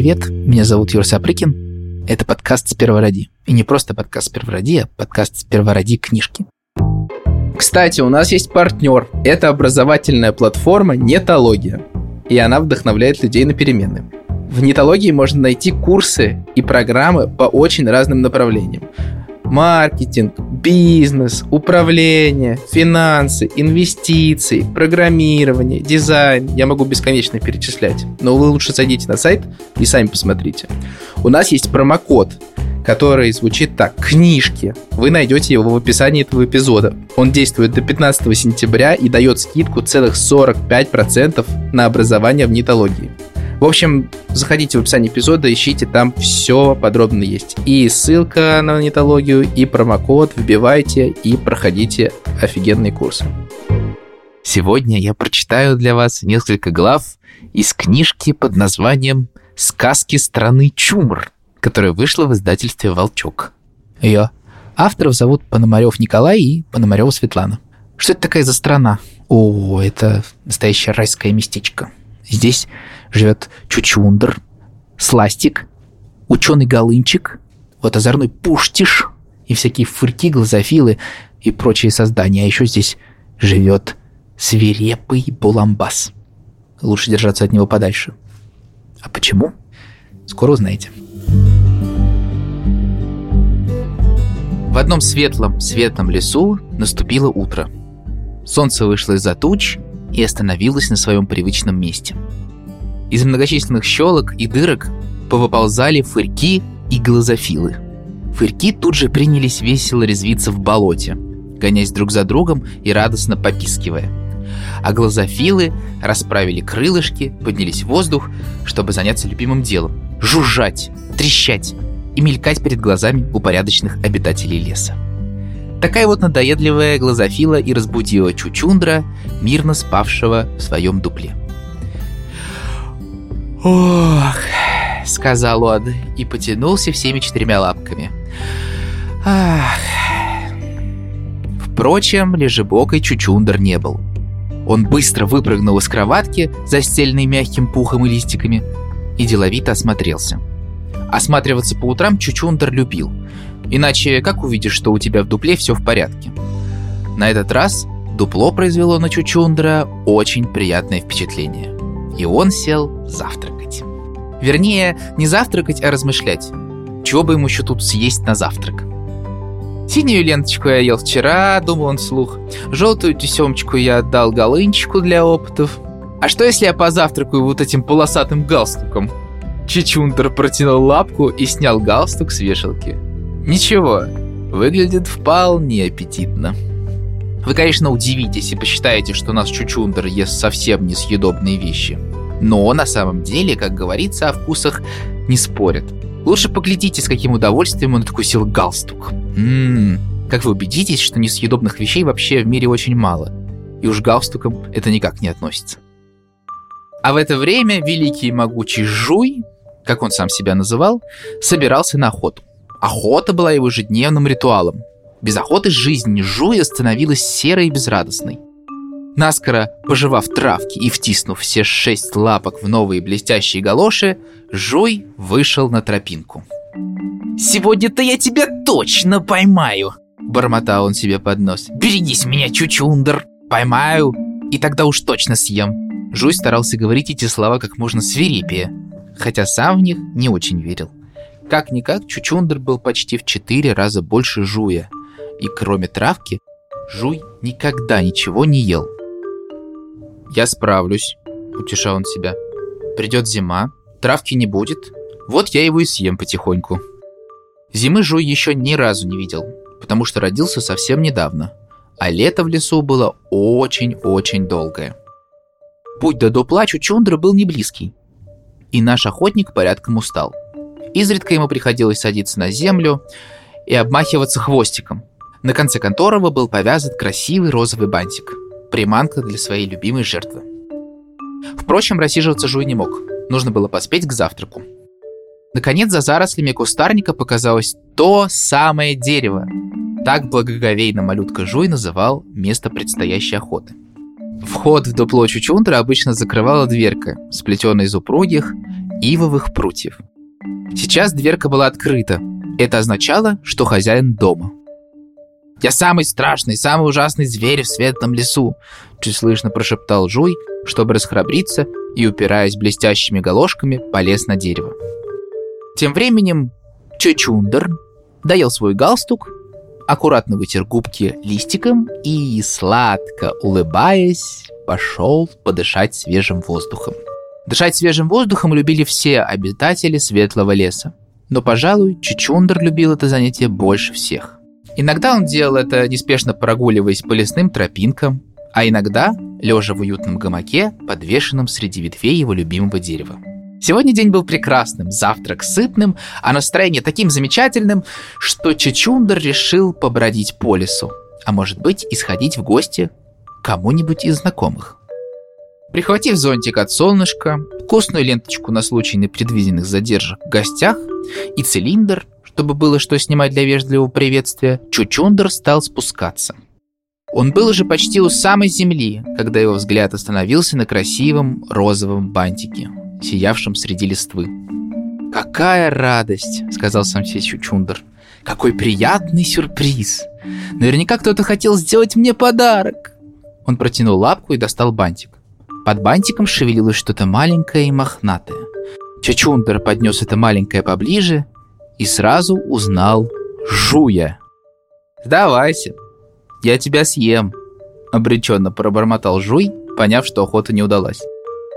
привет, меня зовут Юр Сапрыкин. Это подкаст «Сперва ради». И не просто подкаст «Сперва ради», а подкаст «Сперва ради» книжки. Кстати, у нас есть партнер. Это образовательная платформа «Нетология». И она вдохновляет людей на перемены. В нетологии можно найти курсы и программы по очень разным направлениям маркетинг, бизнес, управление, финансы, инвестиции, программирование, дизайн. Я могу бесконечно перечислять. Но вы лучше зайдите на сайт и сами посмотрите. У нас есть промокод, который звучит так. Книжки. Вы найдете его в описании этого эпизода. Он действует до 15 сентября и дает скидку целых 45% на образование в нетологии. В общем, заходите в описание эпизода, ищите, там все подробно есть. И ссылка на нетологию, и промокод вбивайте и проходите офигенные курсы. Сегодня я прочитаю для вас несколько глав из книжки под названием «Сказки страны Чумр», которая вышла в издательстве «Волчок». Ее авторов зовут Пономарев Николай и Пономарева Светлана. Что это такая за страна? О, это настоящее райское местечко. Здесь живет Чучундр, Сластик, ученый Голынчик, вот озорной Пуштиш и всякие фырки, глазофилы и прочие создания. А еще здесь живет свирепый Буламбас. Лучше держаться от него подальше. А почему? Скоро узнаете. В одном светлом, светлом лесу наступило утро. Солнце вышло из-за туч и остановилось на своем привычном месте – из многочисленных щелок и дырок повыползали фырьки и глазофилы. Фырьки тут же принялись весело резвиться в болоте, гонясь друг за другом и радостно попискивая. А глазофилы расправили крылышки, поднялись в воздух, чтобы заняться любимым делом – жужжать, трещать и мелькать перед глазами упорядоченных обитателей леса. Такая вот надоедливая глазофила и разбудила Чучундра, мирно спавшего в своем дупле. «Ох», — сказал он и потянулся всеми четырьмя лапками. «Ах». Впрочем, лежебокой Чучундер не был. Он быстро выпрыгнул из кроватки, застеленной мягким пухом и листиками, и деловито осмотрелся. Осматриваться по утрам Чучундер любил. Иначе как увидишь, что у тебя в дупле все в порядке? На этот раз дупло произвело на Чучундра очень приятное впечатление и он сел завтракать. Вернее, не завтракать, а размышлять. Чего бы ему еще тут съесть на завтрак? Синюю ленточку я ел вчера, думал он вслух. Желтую тесемочку я отдал Голынчику для опытов. А что если я позавтракаю вот этим полосатым галстуком? Чичундер протянул лапку и снял галстук с вешалки. Ничего, выглядит вполне аппетитно. Вы, конечно, удивитесь и посчитаете, что наш Чучундер ест совсем несъедобные вещи. Но на самом деле, как говорится, о вкусах не спорят. Лучше поглядите, с каким удовольствием он откусил галстук. Ммм, как вы убедитесь, что несъедобных вещей вообще в мире очень мало. И уж галстуком это никак не относится. А в это время великий и могучий Жуй, как он сам себя называл, собирался на охоту. Охота была его ежедневным ритуалом. Без охоты жизнь Жуя становилась серой и безрадостной. Наскоро пожевав травки и втиснув все шесть лапок в новые блестящие галоши, Жуй вышел на тропинку. «Сегодня-то я тебя точно поймаю!» Бормотал он себе под нос. «Берегись меня, чучундер! Поймаю, и тогда уж точно съем!» Жуй старался говорить эти слова как можно свирепее, хотя сам в них не очень верил. Как-никак, Чучундер был почти в четыре раза больше Жуя – и кроме травки, Жуй никогда ничего не ел. «Я справлюсь», — утешал он себя. «Придет зима, травки не будет, вот я его и съем потихоньку». Зимы Жуй еще ни разу не видел, потому что родился совсем недавно, а лето в лесу было очень-очень долгое. Путь до дупла Чучундра был не близкий, и наш охотник порядком устал. Изредка ему приходилось садиться на землю и обмахиваться хвостиком, на конце которого был повязан красивый розовый бантик. Приманка для своей любимой жертвы. Впрочем, рассиживаться Жуй не мог. Нужно было поспеть к завтраку. Наконец, за зарослями кустарника показалось то самое дерево. Так благоговейно малютка Жуй называл место предстоящей охоты. Вход в дупло Чучундра обычно закрывала дверка, сплетенная из упругих ивовых прутьев. Сейчас дверка была открыта. Это означало, что хозяин дома. «Я самый страшный, самый ужасный зверь в светлом лесу!» Чуть слышно прошептал Жуй, чтобы расхрабриться, и, упираясь блестящими галошками, полез на дерево. Тем временем Чучундер доел свой галстук, аккуратно вытер губки листиком и, сладко улыбаясь, пошел подышать свежим воздухом. Дышать свежим воздухом любили все обитатели Светлого леса. Но, пожалуй, Чичундер любил это занятие больше всех. Иногда он делал это, неспешно прогуливаясь по лесным тропинкам, а иногда лежа в уютном гамаке, подвешенном среди ветвей его любимого дерева. Сегодня день был прекрасным, завтрак сытным, а настроение таким замечательным, что Чичундер решил побродить по лесу, а может быть и сходить в гости кому-нибудь из знакомых. Прихватив зонтик от солнышка, вкусную ленточку на случай непредвиденных задержек в гостях и цилиндр, чтобы было что снимать для вежливого приветствия, Чучундер стал спускаться. Он был уже почти у самой земли, когда его взгляд остановился на красивом розовом бантике, сиявшем среди листвы. «Какая радость!» — сказал сам себе Чучундер. «Какой приятный сюрприз! Наверняка кто-то хотел сделать мне подарок!» Он протянул лапку и достал бантик. Под бантиком шевелилось что-то маленькое и мохнатое. Чачундер поднес это маленькое поближе и сразу узнал Жуя. «Сдавайся, я тебя съем», — обреченно пробормотал Жуй, поняв, что охота не удалась.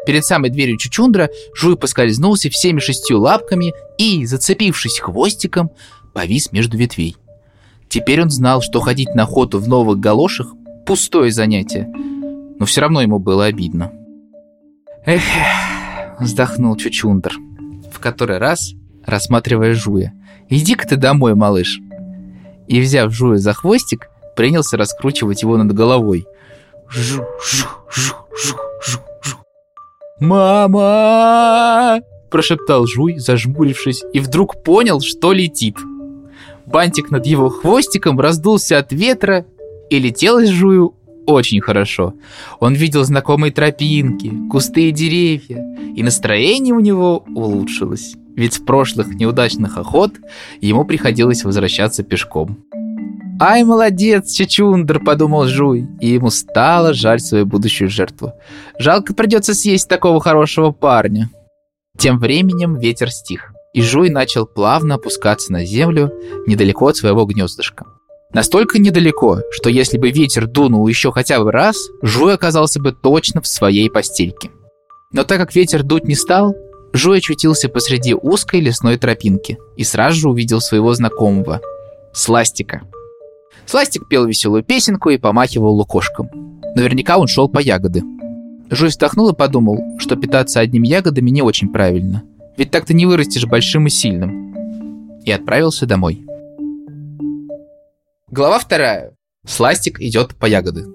Перед самой дверью Чучундра Жуй поскользнулся всеми шестью лапками и, зацепившись хвостиком, повис между ветвей. Теперь он знал, что ходить на охоту в новых галошах – пустое занятие – но все равно ему было обидно. Эх, вздохнул Чучундер, в который раз рассматривая Жуя. «Иди-ка ты домой, малыш!» И, взяв Жуя за хвостик, принялся раскручивать его над головой. Жу, жу, жу, жу, жу, жу. «Мама!» – прошептал Жуй, зажмурившись, и вдруг понял, что летит. Бантик над его хвостиком раздулся от ветра, и летелось Жую очень хорошо. Он видел знакомые тропинки, кусты и деревья, и настроение у него улучшилось. Ведь с прошлых неудачных охот ему приходилось возвращаться пешком. «Ай, молодец, Чачундер!» – подумал Жуй, и ему стало жаль свою будущую жертву. «Жалко придется съесть такого хорошего парня». Тем временем ветер стих, и Жуй начал плавно опускаться на землю недалеко от своего гнездышка. Настолько недалеко, что если бы ветер дунул еще хотя бы раз, Жуй оказался бы точно в своей постельке. Но так как ветер дуть не стал, Жуй очутился посреди узкой лесной тропинки и сразу же увидел своего знакомого – Сластика. Сластик пел веселую песенку и помахивал лукошком. Наверняка он шел по ягоды. Жуй вздохнул и подумал, что питаться одними ягодами не очень правильно. Ведь так ты не вырастешь большим и сильным. И отправился домой. Глава вторая. Сластик идет по ягоды.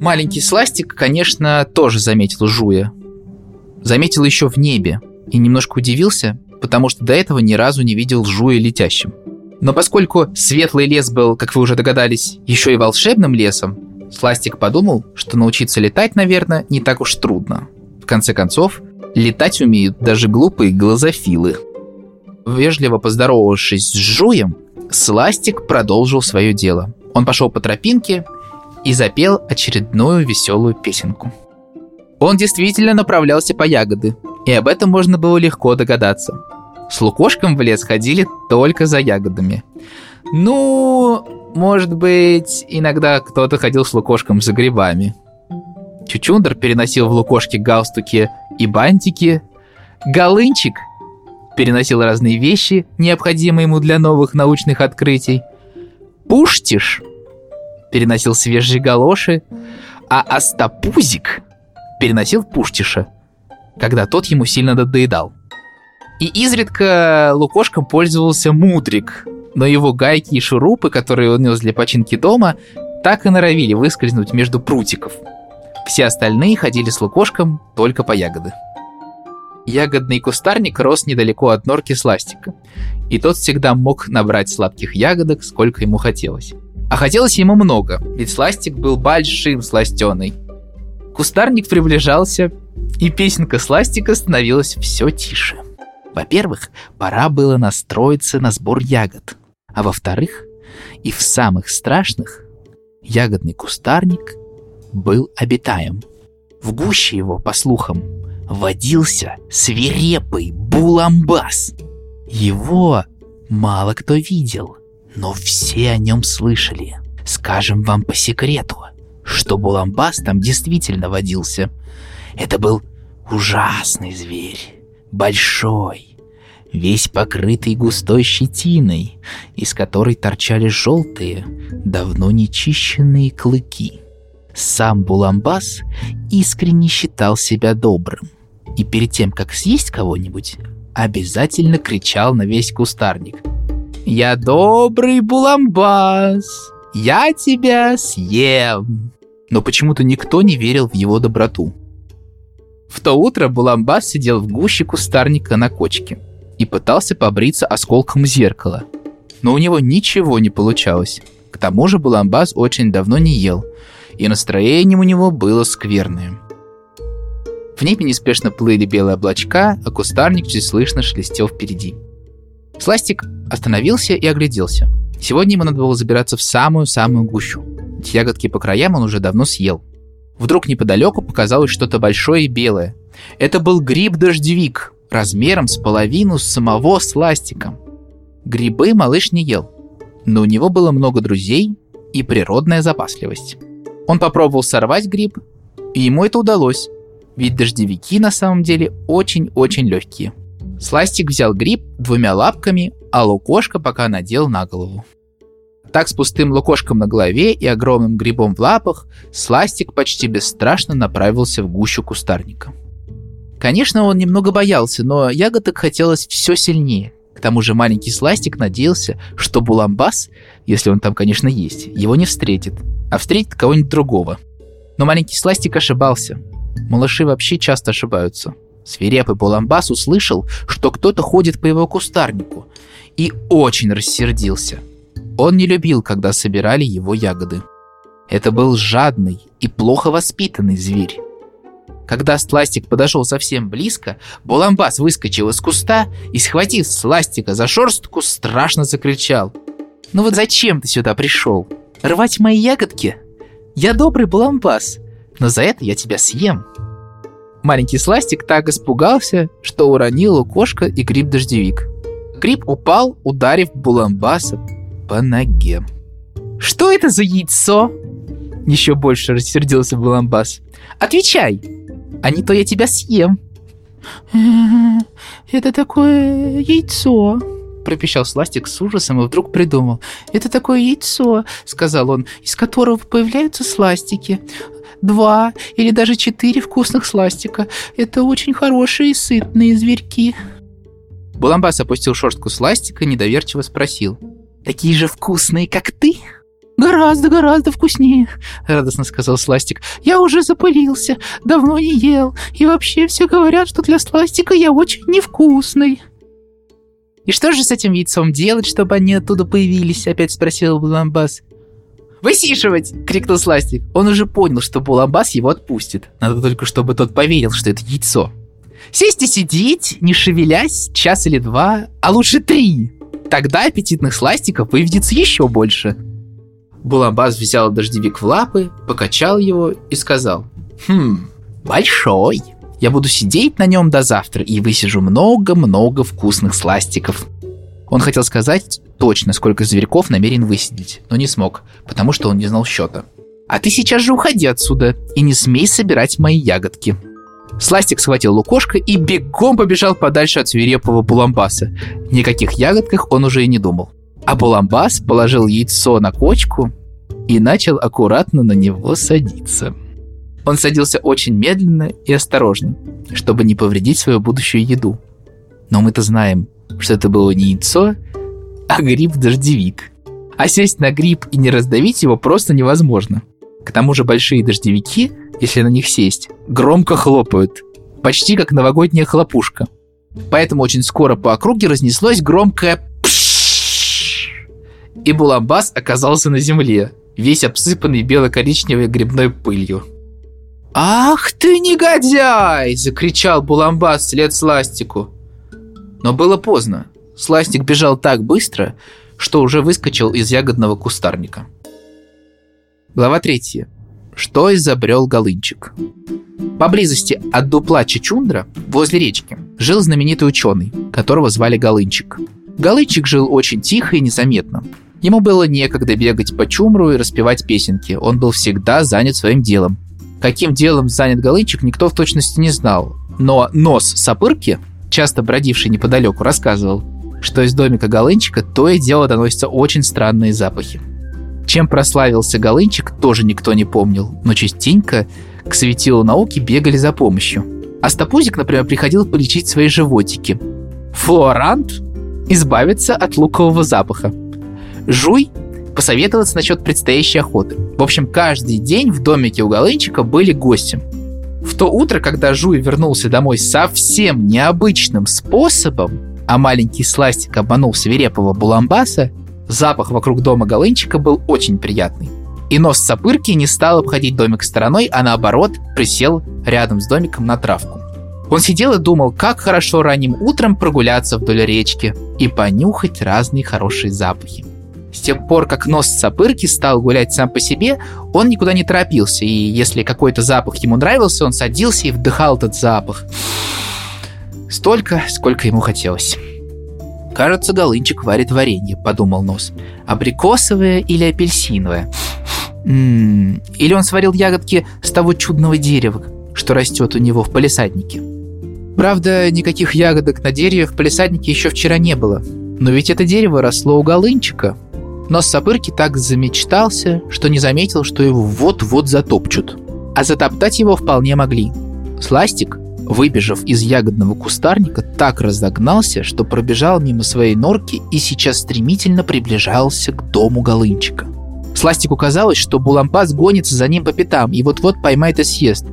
Маленький Сластик, конечно, тоже заметил Жуя. Заметил еще в небе и немножко удивился, потому что до этого ни разу не видел Жуя летящим. Но поскольку светлый лес был, как вы уже догадались, еще и волшебным лесом, Сластик подумал, что научиться летать, наверное, не так уж трудно. В конце концов, летать умеют даже глупые глазофилы. Вежливо поздоровавшись с Жуем, Сластик продолжил свое дело. Он пошел по тропинке и запел очередную веселую песенку. Он действительно направлялся по ягоды, и об этом можно было легко догадаться. С Лукошком в лес ходили только за ягодами. Ну, может быть, иногда кто-то ходил с Лукошком за грибами. Чучундер переносил в Лукошке галстуки и бантики. Голынчик переносил разные вещи, необходимые ему для новых научных открытий. Пуштиш переносил свежие галоши, а Астапузик переносил Пуштиша, когда тот ему сильно надоедал. И изредка лукошком пользовался Мудрик, но его гайки и шурупы, которые он нес для починки дома, так и норовили выскользнуть между прутиков. Все остальные ходили с лукошком только по ягоды. Ягодный кустарник рос недалеко от норки сластика, и тот всегда мог набрать сладких ягодок, сколько ему хотелось. А хотелось ему много, ведь сластик был большим сластеный. Кустарник приближался, И песенка Сластика становилась все тише. Во-первых, пора было настроиться на сбор ягод. А во-вторых, и в самых страшных, ягодный кустарник был обитаем. В гуще его, по слухам, водился свирепый буламбас. Его мало кто видел, но все о нем слышали. Скажем вам по секрету, что буламбас там действительно водился. Это был ужасный зверь, большой, весь покрытый густой щетиной, из которой торчали желтые, давно нечищенные клыки. Сам Буламбас искренне считал себя добрым, и перед тем, как съесть кого-нибудь, обязательно кричал на весь кустарник. «Я добрый Буламбас! Я тебя съем!» Но почему-то никто не верил в его доброту. В то утро Буламбас сидел в гуще кустарника на кочке и пытался побриться осколком зеркала. Но у него ничего не получалось. К тому же Буламбас очень давно не ел, и настроение у него было скверное. В небе неспешно плыли белые облачка, а кустарник чуть слышно шелестел впереди. Сластик остановился и огляделся. Сегодня ему надо было забираться в самую-самую гущу. Эти ягодки по краям он уже давно съел. Вдруг неподалеку показалось что-то большое и белое. Это был гриб-дождевик, размером с половину самого сластика. Грибы малыш не ел, но у него было много друзей и природная запасливость. Он попробовал сорвать гриб, и ему это удалось. Ведь дождевики на самом деле очень-очень легкие. Сластик взял гриб двумя лапками, а лукошка пока надел на голову. Так с пустым лукошком на голове и огромным грибом в лапах Сластик почти бесстрашно направился в гущу кустарника. Конечно, он немного боялся, но ягодок хотелось все сильнее. К тому же маленький Сластик надеялся, что Буламбас, если он там, конечно, есть, его не встретит, а встретит кого-нибудь другого. Но маленький Сластик ошибался. Малыши вообще часто ошибаются. Свирепый Буламбас услышал, что кто-то ходит по его кустарнику, и очень рассердился. Он не любил, когда собирали его ягоды. Это был жадный и плохо воспитанный зверь. Когда Сластик подошел совсем близко, Буламбас выскочил из куста и, схватив Сластика за шорстку, страшно закричал. «Ну вот зачем ты сюда пришел? Рвать мои ягодки? Я добрый Буламбас, но за это я тебя съем. Маленький сластик так испугался, что уронил кошка и гриб-дождевик. Гриб упал, ударив Буламбаса по ноге. «Что это за яйцо?» Еще больше рассердился Буламбас. «Отвечай, а не то я тебя съем». «Это такое яйцо», пропищал Сластик с ужасом и вдруг придумал. «Это такое яйцо», — сказал он, — «из которого появляются сластики два или даже четыре вкусных сластика. Это очень хорошие и сытные зверьки. Буламбас опустил шерстку сластика и недоверчиво спросил. «Такие же вкусные, как ты?» «Гораздо, гораздо вкуснее», — радостно сказал Сластик. «Я уже запылился, давно не ел, и вообще все говорят, что для Сластика я очень невкусный». «И что же с этим яйцом делать, чтобы они оттуда появились?» — опять спросил Буламбас. «Высиживать!» — крикнул Сластик. Он уже понял, что Буламбас его отпустит. Надо только, чтобы тот поверил, что это яйцо. Сесть и сидеть, не шевелясь, час или два, а лучше три. Тогда аппетитных сластиков выведется еще больше. Буламбас взял дождевик в лапы, покачал его и сказал. «Хм, большой. Я буду сидеть на нем до завтра и высижу много-много вкусных сластиков». Он хотел сказать точно, сколько зверьков намерен высидеть, но не смог, потому что он не знал счета. «А ты сейчас же уходи отсюда и не смей собирать мои ягодки!» Сластик схватил лукошко и бегом побежал подальше от свирепого Буламбаса. Никаких ягодках он уже и не думал. А Буламбас положил яйцо на кочку и начал аккуратно на него садиться. Он садился очень медленно и осторожно, чтобы не повредить свою будущую еду. Но мы-то знаем, что это было не яйцо, а гриб-дождевик. А сесть на гриб и не раздавить его просто невозможно. К тому же большие дождевики, если на них сесть, громко хлопают, почти как новогодняя хлопушка. Поэтому очень скоро по округе разнеслось громкое пшшш, и Буламбас оказался на земле, весь обсыпанный бело-коричневой грибной пылью. «Ах ты негодяй!» – закричал Буламбас вслед Сластику. Но было поздно. Сластик бежал так быстро, что уже выскочил из ягодного кустарника. Глава третья. Что изобрел Голынчик? Поблизости от дупла Чичундра, возле речки, жил знаменитый ученый, которого звали Голынчик. Голынчик жил очень тихо и незаметно. Ему было некогда бегать по чумру и распевать песенки, он был всегда занят своим делом. Каким делом занят Голынчик, никто в точности не знал. Но нос Сапырки, часто бродивший неподалеку, рассказывал, что из домика Голынчика то и дело доносятся очень странные запахи. Чем прославился Голынчик, тоже никто не помнил, но частенько к светилу науки бегали за помощью. Астапузик, например, приходил полечить свои животики. Флуорант – избавиться от лукового запаха. Жуй – посоветоваться насчет предстоящей охоты. В общем, каждый день в домике у Голынчика были гости. В то утро, когда Жуй вернулся домой совсем необычным способом, а маленький сластик обманул свирепого Буламбаса, запах вокруг дома Голынчика был очень приятный. И нос Сапырки не стал обходить домик стороной, а наоборот присел рядом с домиком на травку. Он сидел и думал, как хорошо ранним утром прогуляться вдоль речки и понюхать разные хорошие запахи. С тех пор, как нос Сапырки стал гулять сам по себе, он никуда не торопился, и если какой-то запах ему нравился, он садился и вдыхал этот запах. Столько, сколько ему хотелось. «Кажется, Голынчик варит варенье», — подумал Нос. «Абрикосовое или апельсиновое? М-м-м. Или он сварил ягодки с того чудного дерева, что растет у него в палисаднике?» Правда, никаких ягодок на дереве в палисаднике еще вчера не было. Но ведь это дерево росло у Голынчика. Нос Сапырки так замечтался, что не заметил, что его вот-вот затопчут. А затоптать его вполне могли. Сластик, выбежав из ягодного кустарника, так разогнался, что пробежал мимо своей норки и сейчас стремительно приближался к дому Голынчика. Сластику казалось, что Булампас гонится за ним по пятам и вот-вот поймает и съест.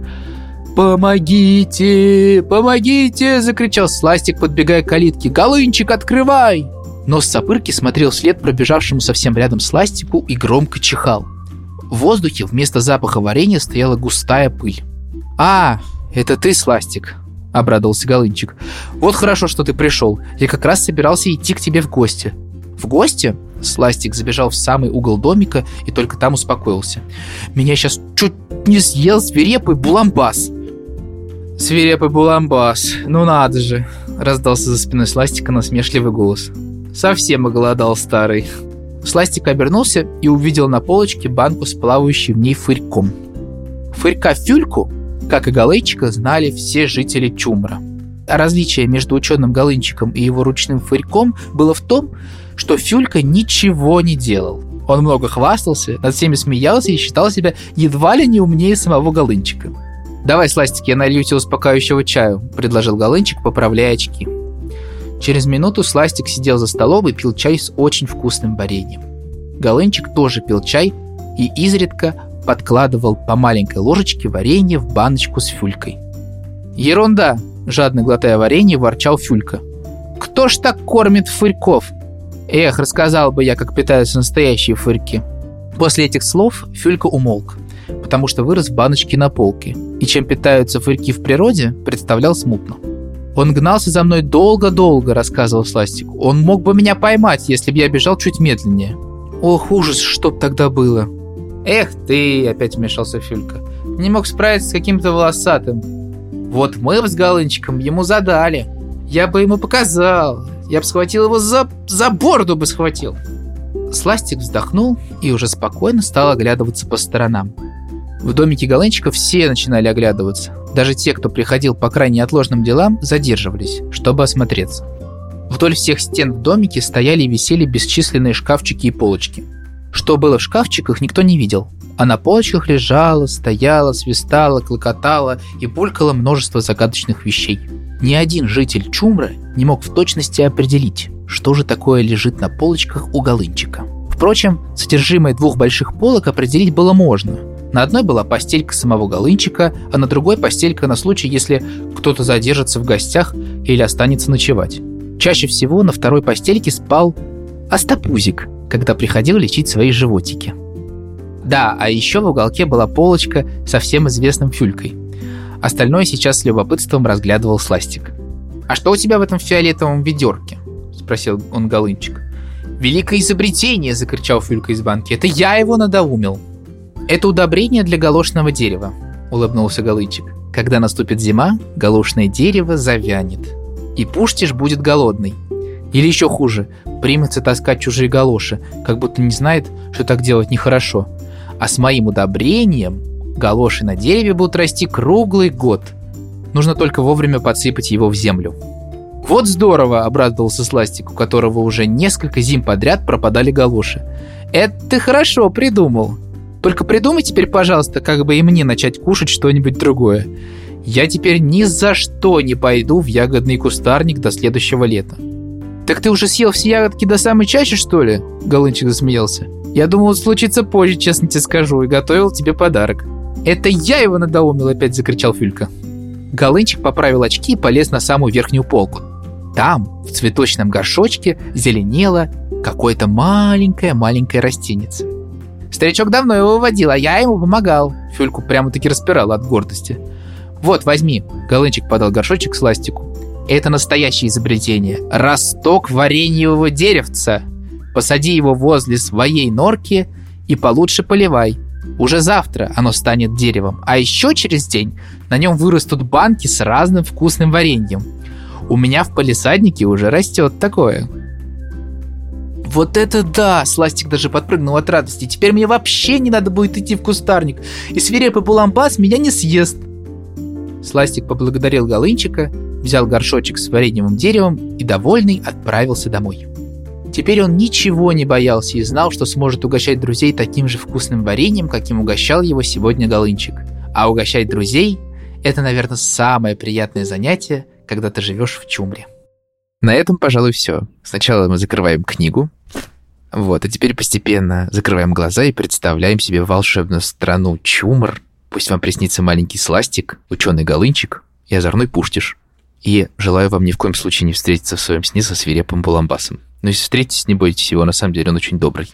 «Помогите! Помогите!» – закричал Сластик, подбегая к калитке. «Голынчик, открывай!» Нос Сапырки смотрел вслед пробежавшему совсем рядом Сластику и громко чихал. В воздухе вместо запаха варенья стояла густая пыль. «А, «Это ты, Сластик?» — обрадовался Голынчик. «Вот хорошо, что ты пришел. Я как раз собирался идти к тебе в гости». «В гости?» Сластик забежал в самый угол домика и только там успокоился. «Меня сейчас чуть не съел свирепый буламбас!» «Свирепый буламбас, ну надо же!» Раздался за спиной Сластика насмешливый голос. «Совсем оголодал старый!» Сластик обернулся и увидел на полочке банку с плавающей в ней фырьком. Фырька-фюльку как и Галейчика, знали все жители Чумра. А различие между ученым Голынчиком и его ручным фырьком было в том, что Фюлька ничего не делал. Он много хвастался, над всеми смеялся и считал себя едва ли не умнее самого Голынчика. «Давай, Сластик, я налью тебе успокаивающего чаю», – предложил Голынчик, поправляя очки. Через минуту Сластик сидел за столом и пил чай с очень вкусным вареньем. Голынчик тоже пил чай и изредка подкладывал по маленькой ложечке варенье в баночку с фюлькой. «Ерунда!» – жадно глотая варенье, ворчал Фюлька. «Кто ж так кормит фырьков?» «Эх, рассказал бы я, как питаются настоящие фырьки». После этих слов Фюлька умолк, потому что вырос в баночке на полке, и чем питаются фырьки в природе, представлял смутно. «Он гнался за мной долго-долго», — рассказывал Сластик. «Он мог бы меня поймать, если бы я бежал чуть медленнее». «Ох, ужас, что б тогда было!» «Эх ты!» — опять вмешался Фюлька. «Не мог справиться с каким-то волосатым. Вот мы с Галынчиком ему задали. Я бы ему показал. Я бы схватил его за... за борду бы схватил». Сластик вздохнул и уже спокойно стал оглядываться по сторонам. В домике Галынчика все начинали оглядываться. Даже те, кто приходил по крайне отложным делам, задерживались, чтобы осмотреться. Вдоль всех стен в домике стояли и висели бесчисленные шкафчики и полочки – что было в шкафчиках, никто не видел. А на полочках лежало, стояло, свистало, клокотало и булькало множество загадочных вещей. Ни один житель Чумра не мог в точности определить, что же такое лежит на полочках у Голынчика. Впрочем, содержимое двух больших полок определить было можно. На одной была постелька самого Голынчика, а на другой постелька на случай, если кто-то задержится в гостях или останется ночевать. Чаще всего на второй постельке спал Остапузик, когда приходил лечить свои животики. Да, а еще в уголке была полочка со всем известным фюлькой. Остальное сейчас с любопытством разглядывал Сластик. «А что у тебя в этом фиолетовом ведерке?» – спросил он Голынчик. «Великое изобретение!» – закричал Фюлька из банки. «Это я его надоумил!» «Это удобрение для галошного дерева», – улыбнулся Голынчик. «Когда наступит зима, галошное дерево завянет, и Пуштиш будет голодный. Или еще хуже, примется таскать чужие галоши, как будто не знает, что так делать нехорошо. А с моим удобрением галоши на дереве будут расти круглый год. Нужно только вовремя подсыпать его в землю. «Вот здорово!» – обрадовался Сластик, у которого уже несколько зим подряд пропадали галоши. «Это ты хорошо придумал. Только придумай теперь, пожалуйста, как бы и мне начать кушать что-нибудь другое. Я теперь ни за что не пойду в ягодный кустарник до следующего лета». «Так ты уже съел все ягодки до самой чаще, что ли?» Голынчик засмеялся. «Я думал, случится позже, честно тебе скажу, и готовил тебе подарок». «Это я его надоумил!» – опять закричал Фюлька. Голынчик поправил очки и полез на самую верхнюю полку. Там, в цветочном горшочке, зеленело какое-то маленькое-маленькое растенице. Старичок давно его выводил, а я ему помогал. Фюльку прямо-таки распирал от гордости. «Вот, возьми!» – Голынчик подал горшочек с ластику. Это настоящее изобретение. Росток вареньевого деревца. Посади его возле своей норки и получше поливай. Уже завтра оно станет деревом, а еще через день на нем вырастут банки с разным вкусным вареньем. У меня в полисаднике уже растет такое. Вот это да! Сластик даже подпрыгнул от радости. Теперь мне вообще не надо будет идти в кустарник, и свирепый Буламбас меня не съест. Сластик поблагодарил Голынчика взял горшочек с вареньевым деревом и, довольный, отправился домой. Теперь он ничего не боялся и знал, что сможет угощать друзей таким же вкусным вареньем, каким угощал его сегодня Голынчик. А угощать друзей – это, наверное, самое приятное занятие, когда ты живешь в чумре. На этом, пожалуй, все. Сначала мы закрываем книгу, вот, а теперь постепенно закрываем глаза и представляем себе волшебную страну Чумр. Пусть вам приснится маленький сластик, ученый Голынчик и озорной Пуштиш. И желаю вам ни в коем случае не встретиться в своем сне со свирепым Буламбасом. Но если встретитесь, не бойтесь его, на самом деле он очень добрый.